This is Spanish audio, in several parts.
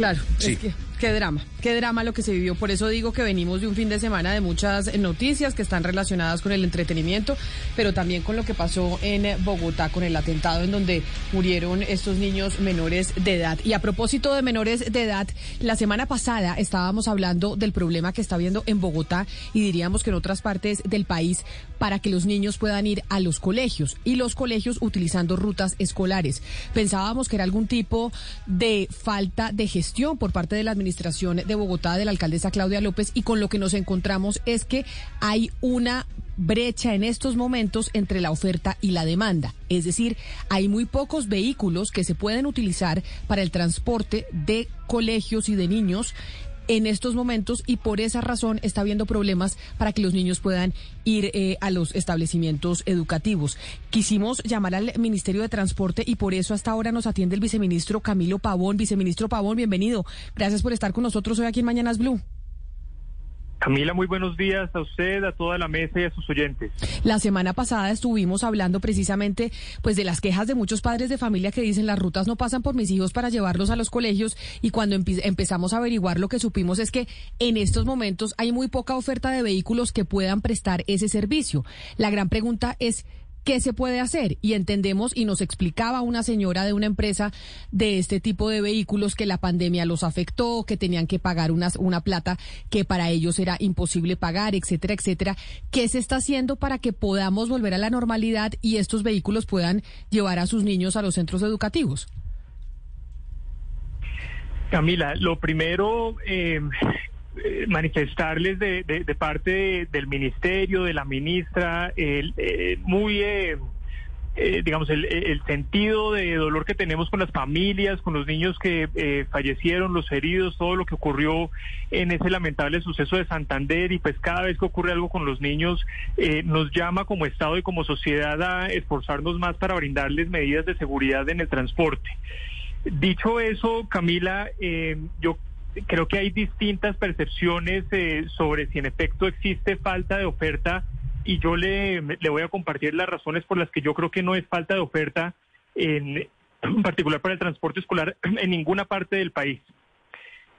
Claro, es que qué drama, qué drama lo que se vivió. Por eso digo que venimos de un fin de semana de muchas noticias que están relacionadas con el entretenimiento, pero también con lo que pasó en Bogotá con el atentado en donde murieron estos niños menores de edad. Y a propósito de menores de edad, la semana pasada estábamos hablando del problema que está habiendo en Bogotá y diríamos que en otras partes del país para que los niños puedan ir a los colegios y los colegios utilizando rutas escolares. Pensábamos que era algún tipo de falta de gestión por parte de la administración de Bogotá, de la alcaldesa Claudia López, y con lo que nos encontramos es que hay una brecha en estos momentos entre la oferta y la demanda. Es decir, hay muy pocos vehículos que se pueden utilizar para el transporte de colegios y de niños en estos momentos y por esa razón está habiendo problemas para que los niños puedan ir eh, a los establecimientos educativos. Quisimos llamar al Ministerio de Transporte y por eso hasta ahora nos atiende el viceministro Camilo Pavón. Viceministro Pavón, bienvenido. Gracias por estar con nosotros hoy aquí en Mañanas Blue. Camila, muy buenos días a usted, a toda la mesa y a sus oyentes. La semana pasada estuvimos hablando precisamente pues de las quejas de muchos padres de familia que dicen las rutas no pasan por mis hijos para llevarlos a los colegios y cuando empezamos a averiguar lo que supimos es que en estos momentos hay muy poca oferta de vehículos que puedan prestar ese servicio. La gran pregunta es ¿Qué se puede hacer? Y entendemos, y nos explicaba una señora de una empresa de este tipo de vehículos que la pandemia los afectó, que tenían que pagar una plata que para ellos era imposible pagar, etcétera, etcétera. ¿Qué se está haciendo para que podamos volver a la normalidad y estos vehículos puedan llevar a sus niños a los centros educativos? Camila, lo primero, eh, eh, manifestarles de, de, parte del ministerio, de la ministra, el, eh, muy, eh, digamos, el, el, sentido de dolor que tenemos con las familias, con los niños que fallecieron, los heridos, todo lo que ocurrió en ese lamentable suceso de Santander y pues cada vez que ocurre algo con los niños nos llama como Estado y como sociedad a esforzarnos más para brindarles medidas de seguridad en el transporte. Dicho eso, Camila, yo creo que hay distintas percepciones eh, sobre si en efecto existe falta de oferta y yo le, le voy a compartir las razones por las que yo creo que no es falta de oferta, en, particular para el transporte escolar, en ninguna parte del país.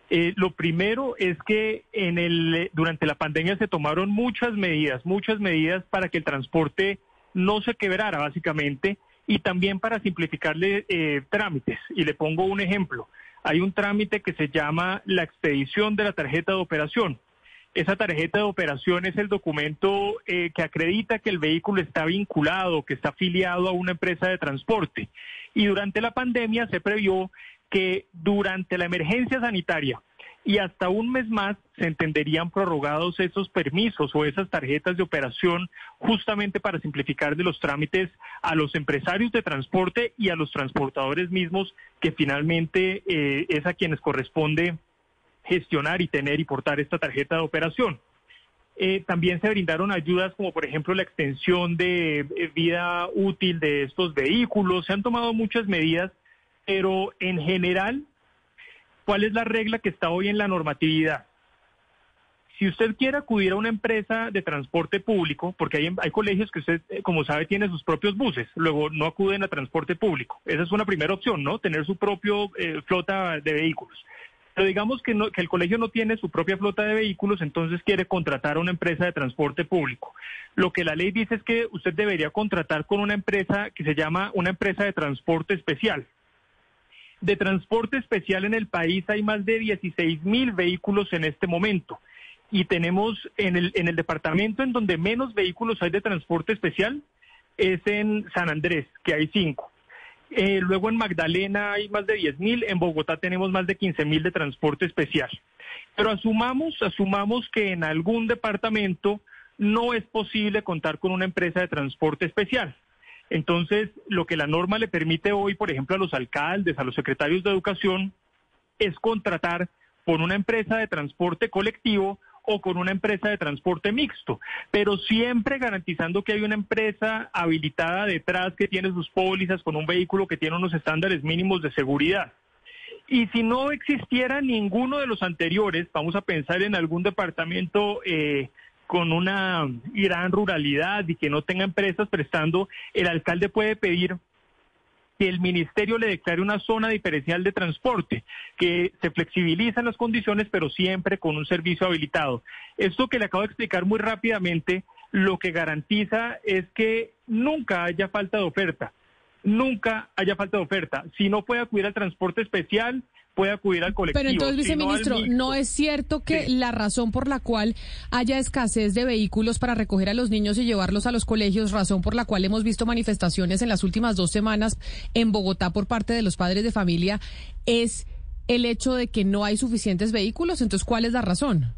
Eh, lo primero es que en el, durante la pandemia se tomaron muchas medidas, muchas medidas para que el transporte no se quebrara básicamente y también para simplificarle eh, trámites. Y le pongo un ejemplo hay un trámite que se llama la expedición de la tarjeta de operación. Esa tarjeta de operación es el documento eh, que acredita que el vehículo está vinculado, que está afiliado a una empresa de transporte. Y durante la pandemia se previó que durante la emergencia sanitaria y hasta un mes más se entenderían prorrogados esos permisos o esas tarjetas de operación justamente para simplificar de los trámites a los empresarios de transporte y a los transportadores mismos que finalmente eh, es a quienes corresponde gestionar y tener y portar esta tarjeta de operación. Eh, también se brindaron ayudas como por ejemplo la extensión de eh, vida útil de estos vehículos. Se han tomado muchas medidas, pero en general ¿Cuál es la regla que está hoy en la normatividad? Si usted quiere acudir a una empresa de transporte público, porque hay, colegios que usted, eh, como sabe, tiene sus propios buses, luego no acuden a transporte público. Esa es una primera opción, ¿no? Tener su propio eh, flota de vehículos. Pero digamos que el colegio no tiene su propia flota de vehículos, entonces quiere contratar a una empresa de transporte público. Lo que la ley dice es que usted debería contratar con una empresa que se llama una empresa de transporte especial. De transporte especial en el país hay más de 16 mil vehículos en este momento. Y tenemos en el, en el departamento en donde menos vehículos hay de transporte especial es en San Andrés, que hay cinco. Eh, luego en Magdalena hay más de 10 mil, en Bogotá tenemos más de 15 mil de transporte especial. Pero asumamos, asumamos que en algún departamento no es posible contar con una empresa de transporte especial. Entonces, lo que la norma le permite hoy, por ejemplo, a los alcaldes, a los secretarios de educación, es contratar con una empresa de transporte colectivo o con una empresa de transporte mixto, pero siempre garantizando que hay una empresa habilitada detrás que tiene sus pólizas con un vehículo que tiene unos estándares mínimos de seguridad. Y si no existiera ninguno de los anteriores, vamos a pensar en algún departamento eh, con una gran ruralidad y que no tenga empresas prestando, el alcalde puede pedir que el ministerio le declare una zona diferencial de transporte, que se flexibilizan las condiciones, pero siempre con un servicio habilitado. Esto que le acabo de explicar muy rápidamente, lo que garantiza es que nunca haya falta de oferta, nunca haya falta de oferta. Si no puede acudir al transporte especial, puede acudir al colectivo. Pero entonces, viceministro, no, es cierto que la razón por la cual haya escasez de vehículos para recoger a los niños y llevarlos a los colegios, razón por la cual hemos visto manifestaciones en las últimas dos semanas en Bogotá por parte de los padres de familia, es el hecho de que no hay suficientes vehículos. Entonces, ¿cuál es la razón?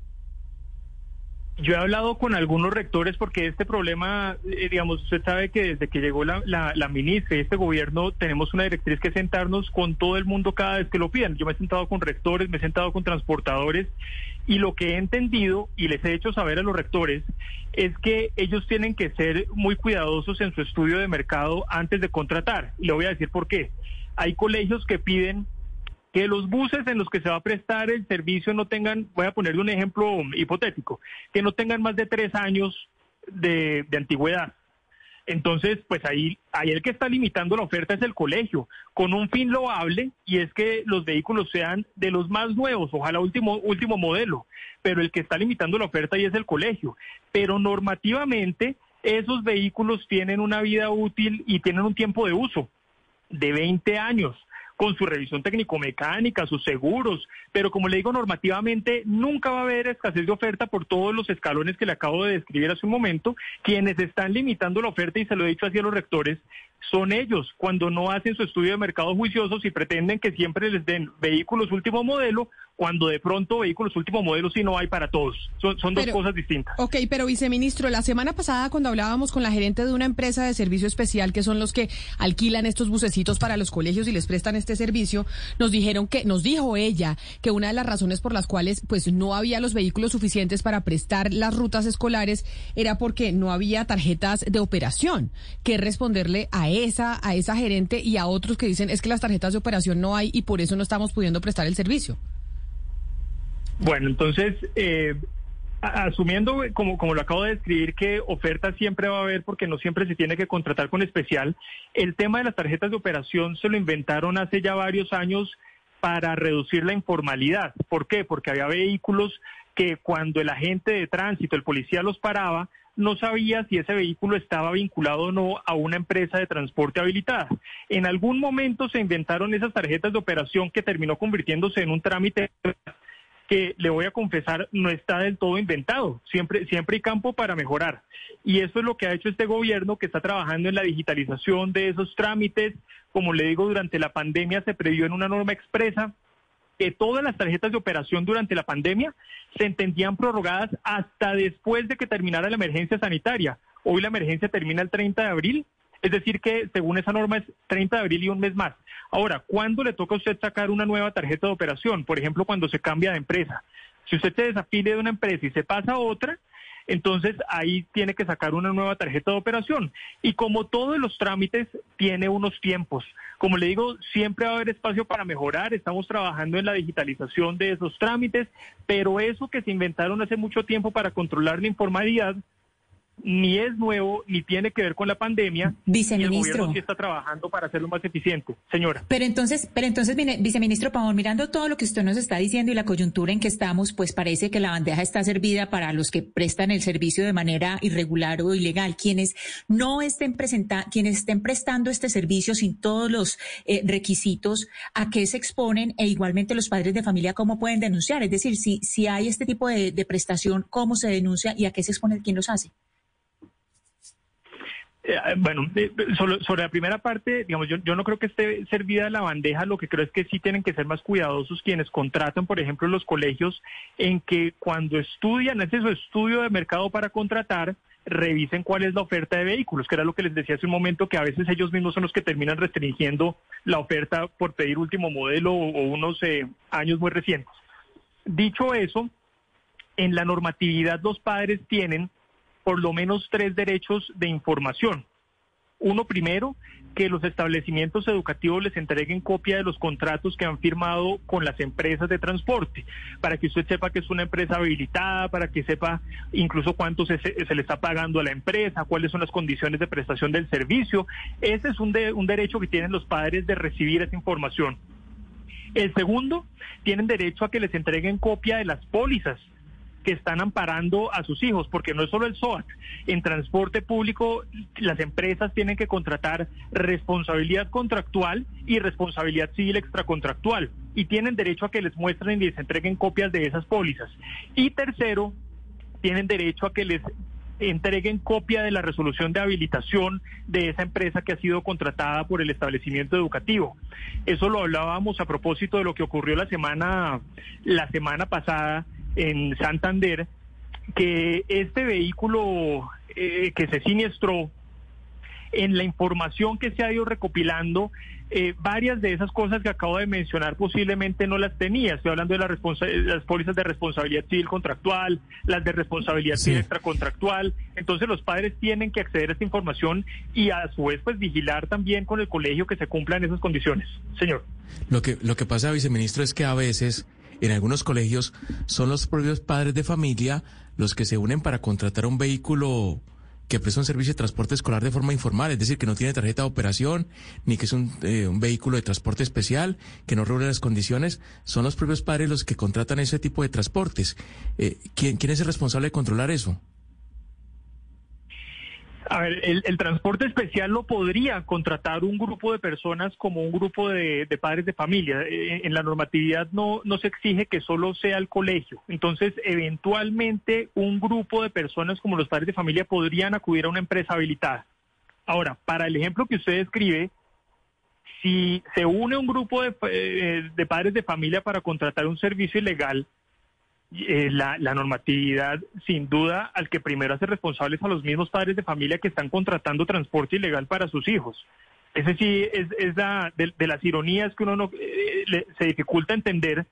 Yo he hablado con algunos rectores porque este problema, eh, digamos, usted sabe que desde que llegó la, la, ministra y este gobierno tenemos una directriz que sentarnos con todo el mundo cada vez que lo pidan. Yo me he sentado con rectores, me he sentado con transportadores y lo que he entendido y les he hecho saber a los rectores es que ellos tienen que ser muy cuidadosos en su estudio de mercado antes de contratar. Y le voy a decir por qué. Hay colegios que piden que los buses en los que se va a prestar el servicio no tengan, voy a ponerle un ejemplo hipotético, que no tengan más de tres años de, antigüedad. Entonces, pues ahí, ahí el que está limitando la oferta es el colegio, con un fin loable, y es que los vehículos sean de los más nuevos, ojalá último, último modelo, pero el que está limitando la oferta ahí es el colegio. Pero normativamente, esos vehículos tienen una vida útil y tienen un tiempo de uso de 20 años con su revisión técnico-mecánica, sus seguros, pero como le digo, normativamente nunca va a haber escasez de oferta por todos los escalones que le acabo de describir hace un momento. Quienes están limitando la oferta, y se lo he dicho así a los rectores, son ellos cuando no hacen su estudio de mercado juicioso y pretenden que siempre les den vehículos último modelo cuando de pronto vehículos último modelo sí no hay para todos. Son, son dos cosas distintas. Ok, pero viceministro, la semana pasada cuando hablábamos con la gerente de una empresa de servicio especial, que son los que alquilan estos bucecitos para los colegios y les prestan este servicio, nos dijeron que, nos dijo ella, que una de las razones por las cuales pues no había los vehículos suficientes para prestar las rutas escolares era porque no había tarjetas de operación. que responderle a esa, a esa gerente y a otros que dicen es que las tarjetas de operación no hay y por eso no estamos pudiendo prestar el servicio? Bueno, entonces, eh, asumiendo, como, como lo acabo de describir, que oferta siempre va a haber porque no siempre se tiene que contratar con especial, el tema de las tarjetas de operación se lo inventaron hace ya varios años para reducir la informalidad. ¿Por qué? Porque había vehículos que cuando el agente de tránsito, el policía los paraba, no sabía si ese vehículo estaba vinculado o no a una empresa de transporte habilitada. En algún momento se inventaron esas tarjetas de operación que terminó convirtiéndose en un trámite que le voy a confesar no está del todo inventado. Siempre, siempre hay campo para mejorar. Y eso es lo que ha hecho este gobierno que está trabajando en la digitalización de esos trámites. Como le digo, durante la pandemia se previó en una norma expresa que todas las tarjetas de operación durante la pandemia se entendían prorrogadas hasta después de que terminara la emergencia sanitaria. Hoy la emergencia termina el 30 de abril es decir, que según esa norma es 30 de abril y un mes más. Ahora, ¿cuándo le toca a usted sacar una nueva tarjeta de operación? Por ejemplo, cuando se cambia de empresa. Si usted se desafile de una empresa y se pasa a otra, entonces ahí tiene que sacar una nueva tarjeta de operación. Y como todos los trámites, tiene unos tiempos. Como le digo, siempre va a haber espacio para mejorar. Estamos trabajando en la digitalización de esos trámites, pero eso que se inventaron hace mucho tiempo para controlar la informalidad, ni es nuevo ni tiene que ver con la pandemia. Viceministro. Y el gobierno sí está trabajando para hacerlo más eficiente, señora. Pero entonces, pero entonces, viceministro Pavón, mirando todo lo que usted nos está diciendo y la coyuntura en que estamos, pues parece que la bandeja está servida para los que prestan el servicio de manera irregular o ilegal. Quienes no estén presentando, quienes estén prestando este servicio sin todos los eh, requisitos, ¿a qué se exponen? E igualmente los padres de familia, ¿cómo pueden denunciar? Es decir, si, si hay este tipo de, de prestación, ¿cómo se denuncia y a qué se expone quién los hace? Eh, bueno, eh, sobre, la primera parte, digamos, yo, yo no creo que esté servida la bandeja, lo que creo es que sí tienen que ser más cuidadosos quienes contratan, por ejemplo, los colegios, en que cuando estudian, ese su estudio de mercado para contratar, revisen cuál es la oferta de vehículos, que era lo que les decía hace un momento, que a veces ellos mismos son los que terminan restringiendo la oferta por pedir último modelo o, unos eh, años muy recientes. Dicho eso, en la normatividad los padres tienen por lo menos tres derechos de información. Uno primero, que los establecimientos educativos les entreguen copia de los contratos que han firmado con las empresas de transporte, para que usted sepa que es una empresa habilitada, para que sepa incluso cuánto se, le está pagando a la empresa, cuáles son las condiciones de prestación del servicio. Ese es un, un derecho que tienen los padres de recibir esa información. El segundo, tienen derecho a que les entreguen copia de las pólizas que están amparando a sus hijos, porque no es solo el SOAT. En transporte público, las empresas tienen que contratar responsabilidad contractual y responsabilidad civil extracontractual, y tienen derecho a que les muestren y les entreguen copias de esas pólizas. Y tercero, tienen derecho a que les entreguen copia de la resolución de habilitación de esa empresa que ha sido contratada por el establecimiento educativo. Eso lo hablábamos a propósito de lo que ocurrió la semana la semana pasada en Santander que este vehículo eh, que se siniestró, en la información que se ha ido recopilando, eh, varias de esas cosas que acabo de mencionar posiblemente no las tenía. Estoy hablando de las pólizas de responsabilidad civil contractual, las de responsabilidad civil extracontractual. Entonces los padres tienen que acceder a esta información y a su vez pues vigilar también con el colegio que se cumplan esas condiciones. Señor. Lo que, lo que pasa, viceministro, es que a veces en algunos colegios son los propios padres de familia los que se unen para contratar un vehículo que presta un servicio de transporte escolar de forma informal, es decir, que no tiene tarjeta de operación, ni que es un, eh, vehículo de transporte especial, que no reúne las condiciones, son los propios padres los que contratan ese tipo de transportes. Eh, ¿quién, ¿Quién es el responsable de controlar eso? A ver, el, transporte especial lo podría contratar un grupo de personas como un grupo de, padres de familia. Eh, en, la normatividad no, no se exige que solo sea el colegio. Entonces, eventualmente, un grupo de personas como los padres de familia podrían acudir a una empresa habilitada. Ahora, para el ejemplo que usted describe, si se une un grupo de, eh, de padres de familia para contratar un servicio ilegal, eh, la, normatividad, sin duda, al que primero hace responsables a los mismos padres de familia que están contratando transporte ilegal para sus hijos. Ese sí es, es la, de, las ironías que uno no, eh, se dificulta entender,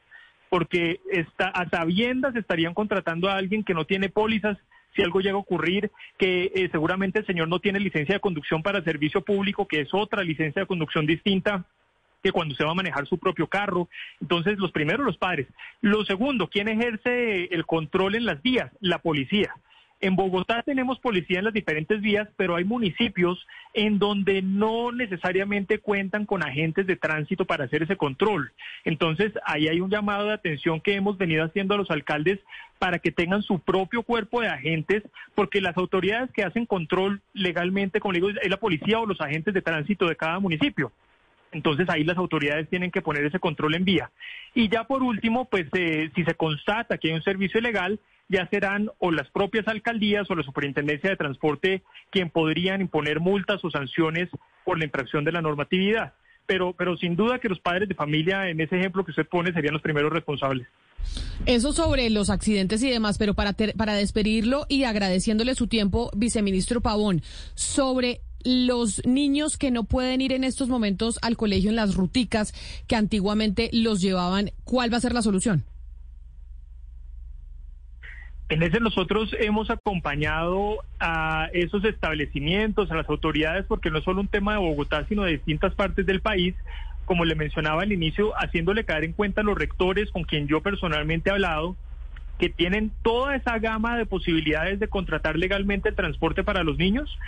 porque está, a sabiendas estarían contratando a alguien que no tiene pólizas si algo llega a ocurrir, que eh, seguramente el señor no tiene licencia de conducción para servicio público, que es otra licencia de conducción distinta que cuando se va a manejar su propio carro. Entonces, los primeros, los padres. Lo segundo, ¿quién ejerce el control en las vías? La policía. En Bogotá tenemos policía en las diferentes vías, pero hay municipios en donde no necesariamente cuentan con agentes de tránsito para hacer ese control. Entonces, ahí hay un llamado de atención que hemos venido haciendo a los alcaldes para que tengan su propio cuerpo de agentes, porque las autoridades que hacen control legalmente, como digo, es la policía o los agentes de tránsito de cada municipio. Entonces ahí las autoridades tienen que poner ese control en vía. Y ya por último, pues eh, si se constata que hay un servicio ilegal, ya serán o las propias alcaldías o la superintendencia de transporte quien podrían imponer multas o sanciones por la infracción de la normatividad. Pero, pero sin duda que los padres de familia en ese ejemplo que usted pone serían los primeros responsables. Eso sobre los accidentes y demás, pero para, para despedirlo y agradeciéndole su tiempo, viceministro Pavón, sobre los niños que no pueden ir en estos momentos al colegio en las ruticas que antiguamente los llevaban, ¿cuál va a ser la solución? En ese nosotros hemos acompañado a esos establecimientos, a las autoridades, porque no es solo un tema de Bogotá, sino de distintas partes del país, como le mencionaba al inicio, haciéndole caer en cuenta a los rectores con quien yo personalmente he hablado, que tienen toda esa gama de posibilidades de contratar legalmente el transporte para los niños,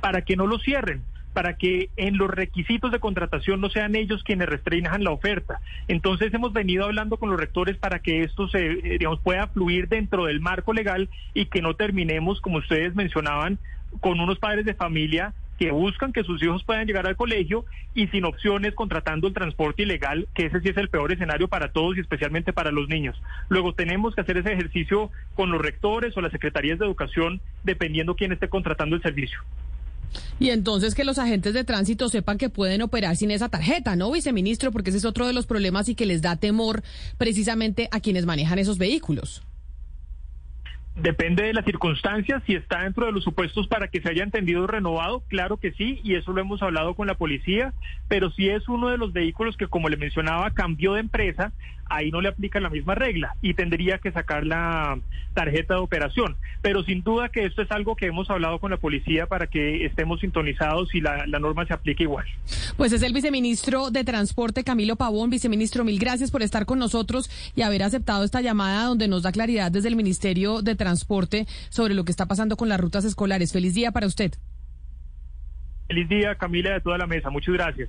para que no lo cierren para que en los requisitos de contratación no sean ellos quienes restrinjan la oferta. Entonces hemos venido hablando con los rectores para que esto se, eh, digamos, pueda fluir dentro del marco legal y que no terminemos, como ustedes mencionaban, con unos padres de familia que buscan que sus hijos puedan llegar al colegio y sin opciones contratando el transporte ilegal, que ese sí es el peor escenario para todos y especialmente para los niños. Luego tenemos que hacer ese ejercicio con los rectores o las secretarías de educación, dependiendo quién esté contratando el servicio. Y entonces que los agentes de tránsito sepan que pueden operar sin esa tarjeta, ¿no, viceministro? Porque ese es otro de los problemas y que les da temor precisamente a quienes manejan esos vehículos. Depende de las circunstancias, si está dentro de los supuestos para que se haya entendido renovado, claro que sí, y eso lo hemos hablado con la policía, pero si es uno de los vehículos que, como le mencionaba, cambió de empresa, ahí no le aplica la misma regla y tendría que sacar la tarjeta de operación. Pero sin duda que esto es algo que hemos hablado con la policía para que estemos sintonizados y la, norma se aplique igual. Pues es el viceministro de Transporte, Camilo Pavón. Viceministro, mil gracias por estar con nosotros y haber aceptado esta llamada donde nos da claridad desde el Ministerio de Transporte sobre lo que está pasando con las rutas escolares. Feliz día para usted. Feliz día, Camila, de toda la mesa. Muchas gracias.